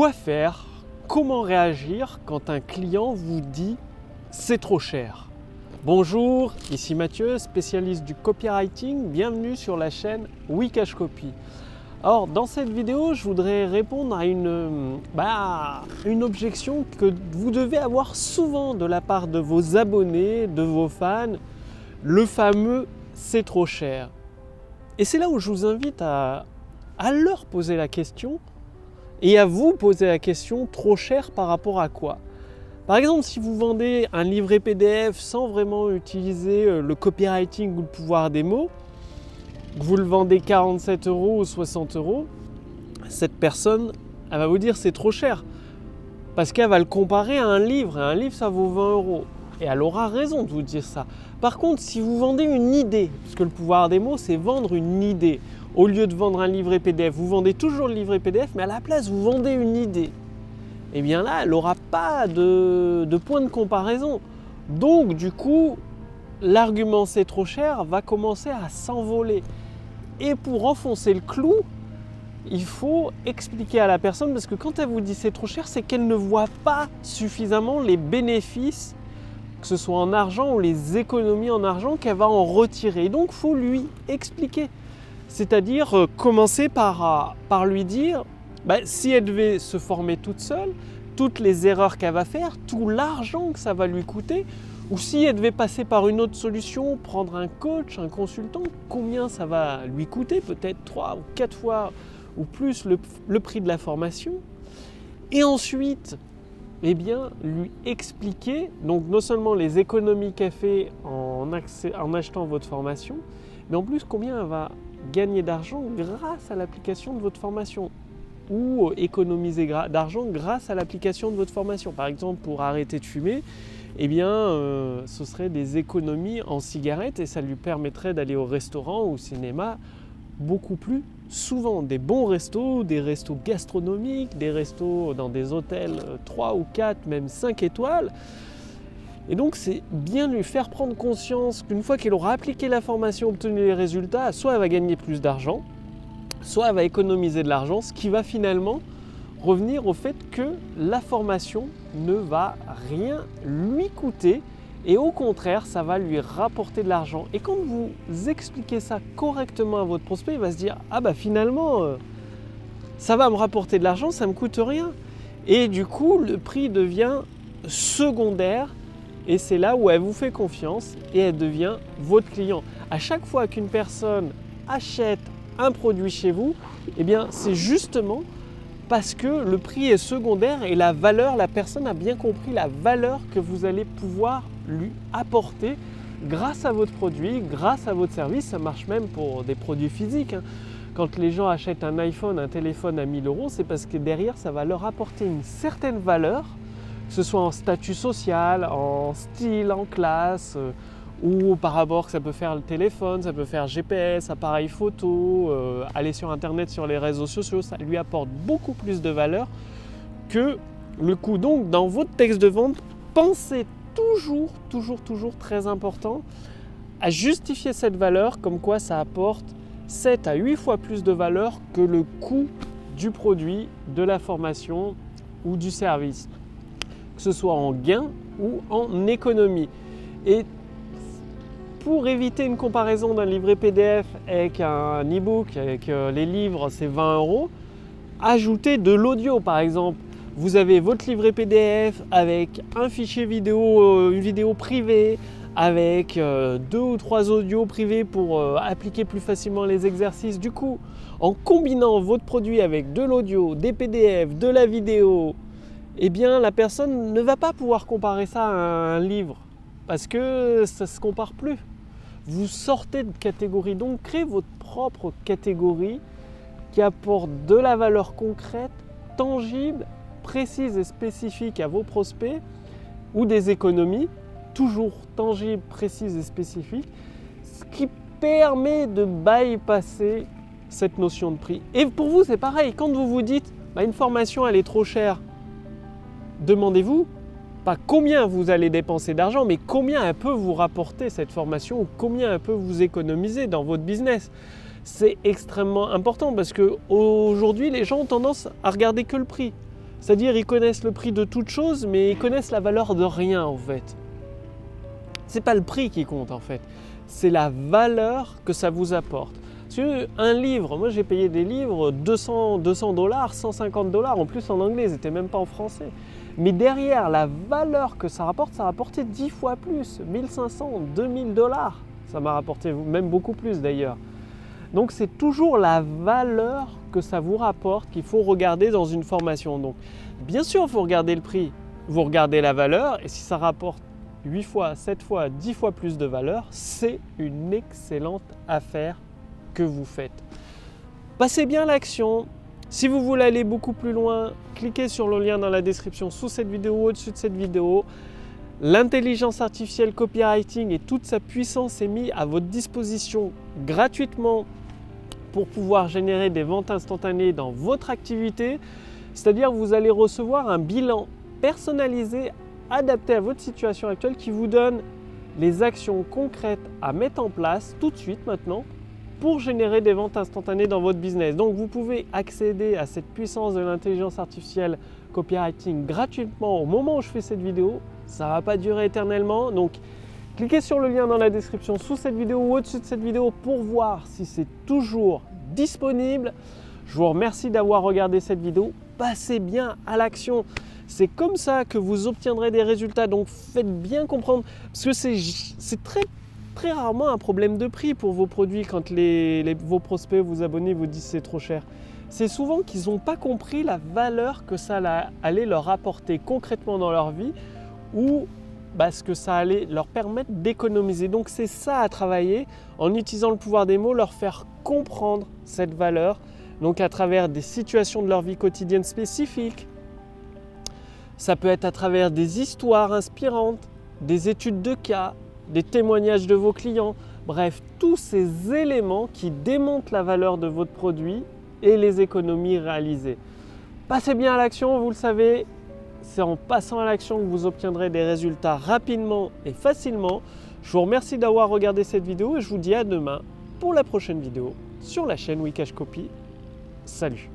Quoi faire? Comment réagir quand un client vous dit c'est trop cher? Bonjour, ici Mathieu, spécialiste du copywriting. Bienvenue sur la chaîne Wikash Copy. Alors, dans cette vidéo, je voudrais répondre à une, bah, une objection que vous devez avoir souvent de la part de vos abonnés, de vos fans, le fameux c'est trop cher. Et c'est là où je vous invite à, à leur poser la question et à vous poser la question trop cher par rapport à quoi? Par exemple, si vous vendez un livret PDF sans vraiment utiliser euh, le copywriting ou le pouvoir des mots, vous le vendez 47 euros ou 60 euros, cette personne, elle va vous dire c'est trop cher. Parce qu'elle va le comparer à un livre, et un livre ça vaut 20 euros. Et elle aura raison de vous dire ça. Par contre, si vous vendez une idée, parce que le pouvoir des mots, c'est vendre une idée. Au lieu de vendre un livret PDF, vous vendez toujours le livret PDF, mais à la place, vous vendez une idée. Et eh bien là, elle n'aura pas de, point de comparaison. Donc, du coup, l'argument c'est trop cher va commencer à s'envoler. Et pour enfoncer le clou, il faut expliquer à la personne, parce que quand elle vous dit c'est trop cher, c'est qu'elle ne voit pas suffisamment les bénéfices, que ce soit en argent ou les économies en argent qu'elle va en retirer. donc, il faut lui expliquer. C'est-à-dire euh, commencer par, euh, par lui dire, bah, si elle devait se former toute seule, toutes les erreurs qu'elle va faire, tout l'argent que ça va lui coûter, ou si elle devait passer par une autre solution, prendre un coach, un consultant, combien ça va lui coûter Peut-être trois ou quatre fois ou plus le, prix de la formation. Et ensuite, eh bien, lui expliquer, donc non seulement les économies qu'elle fait en achetant votre formation, mais en plus combien elle va gagner d'argent grâce à l'application de votre formation ou économiser d'argent grâce à l'application de votre formation. Par exemple, pour arrêter de fumer, eh bien, euh, ce serait des économies en cigarettes et ça lui permettrait d'aller au restaurant ou au cinéma beaucoup plus souvent. Des bons restos, des restos gastronomiques, des restos dans des hôtels 3 euh, ou 4, même 5 étoiles. Et donc c'est bien lui faire prendre conscience qu'une fois qu'elle aura appliqué la formation, obtenu les résultats, soit elle va gagner plus d'argent, soit elle va économiser de l'argent, ce qui va finalement revenir au fait que la formation ne va rien lui coûter et au contraire, ça va lui rapporter de l'argent. Et quand vous expliquez ça correctement à votre prospect, il va se dire Ah bah finalement, euh, ça va me rapporter de l'argent, ça ne me coûte rien. Et du coup, le prix devient secondaire et c'est là où elle vous fait confiance et elle devient votre client. À chaque fois qu'une personne achète un produit chez vous, eh bien c'est justement parce que le prix est secondaire et la valeur, la personne a bien compris la valeur que vous allez pouvoir lui apporter grâce à votre produit, grâce à votre service. Ça marche même pour des produits physiques. Hein. Quand les gens achètent un iPhone, un téléphone à 1000 euros, c'est parce que derrière, ça va leur apporter une certaine valeur que ce soit en statut social, en style, en classe, euh, ou par rapport que ça peut faire le téléphone, ça peut faire GPS, appareil photo, euh, aller sur Internet, sur les réseaux sociaux, ça lui apporte beaucoup plus de valeur que le coût. Donc dans votre texte de vente, pensez toujours, toujours, toujours très important à justifier cette valeur comme quoi ça apporte 7 à 8 fois plus de valeur que le coût du produit, de la formation ou du service que ce soit en gain ou en économie. Et pour éviter une comparaison d'un livret PDF avec un e-book, avec euh, les livres, c'est 20 euros, ajoutez de l'audio par exemple. Vous avez votre livret PDF avec un fichier vidéo, euh, une vidéo privée, avec euh, deux ou trois audios privés pour appliquer plus facilement les exercices. Du coup, en combinant votre produit avec de l'audio, des PDF, de la vidéo, eh bien la personne ne va pas pouvoir comparer ça à un livre parce que ça ne se compare plus. Vous sortez de catégorie, donc créez votre propre catégorie qui apporte de la valeur concrète, tangible, précise et spécifique à vos prospects ou des économies, toujours tangibles, précises et spécifiques, ce qui permet de bypasser cette notion de prix. Et pour vous, c'est pareil, quand vous vous dites bah, une formation elle est trop chère, demandez-vous pas combien vous allez dépenser d'argent, mais combien elle peut vous rapporter cette formation ou combien elle peut vous économiser dans votre business. C'est extrêmement important parce que aujourd'hui les gens ont tendance à regarder que le prix. C'est-à-dire ils connaissent le prix de toute chose, mais ils connaissent la valeur de rien en fait. C'est pas le prix qui compte en fait, c'est la valeur que ça vous apporte. Un livre, moi j'ai payé des livres 200 dollars, 150 dollars, en plus en anglais, ils même pas en français. Mais derrière la valeur que ça rapporte, ça a rapporté 10 fois plus, 1500, 2000 dollars. Ça m'a rapporté même beaucoup plus d'ailleurs. Donc c'est toujours la valeur que ça vous rapporte qu'il faut regarder dans une formation. Donc bien sûr, il faut regarder le prix, vous regardez la valeur et si ça rapporte 8 fois, 7 fois, 10 fois plus de valeur, c'est une excellente affaire que vous faites. Passez bien l'action. Si vous voulez aller beaucoup plus loin, cliquez sur le lien dans la description sous cette vidéo ou au-dessus de cette vidéo. L'intelligence artificielle copywriting et toute sa puissance est mise à votre disposition gratuitement pour pouvoir générer des ventes instantanées dans votre activité. C'est-à-dire vous allez recevoir un bilan personnalisé adapté à votre situation actuelle qui vous donne les actions concrètes à mettre en place tout de suite maintenant pour générer des ventes instantanées dans votre business. Donc vous pouvez accéder à cette puissance de l'intelligence artificielle copywriting gratuitement au moment où je fais cette vidéo. Ça ne va pas durer éternellement. Donc cliquez sur le lien dans la description sous cette vidéo ou au-dessus de cette vidéo pour voir si c'est toujours disponible. Je vous remercie d'avoir regardé cette vidéo. Passez bien à l'action. C'est comme ça que vous obtiendrez des résultats. Donc faites bien comprendre, parce que c'est très très rarement un problème de prix pour vos produits quand vos prospects, vos abonnés vous disent c'est trop cher. C'est souvent qu'ils n'ont pas compris la valeur que ça allait leur apporter concrètement dans leur vie ou bah, ce que ça allait leur permettre d'économiser. Donc c'est ça à travailler en utilisant le pouvoir des mots, leur faire comprendre cette valeur. Donc à travers des situations de leur vie quotidienne spécifiques. Ça peut être à travers des histoires inspirantes, des études de cas, des témoignages de vos clients, bref, tous ces éléments qui démontrent la valeur de votre produit et les économies réalisées. Passez bien à l'action, vous le savez, c'est en passant à l'action que vous obtiendrez des résultats rapidement et facilement. Je vous remercie d'avoir regardé cette vidéo et je vous dis à demain pour la prochaine vidéo sur la chaîne Wikash Copy. Salut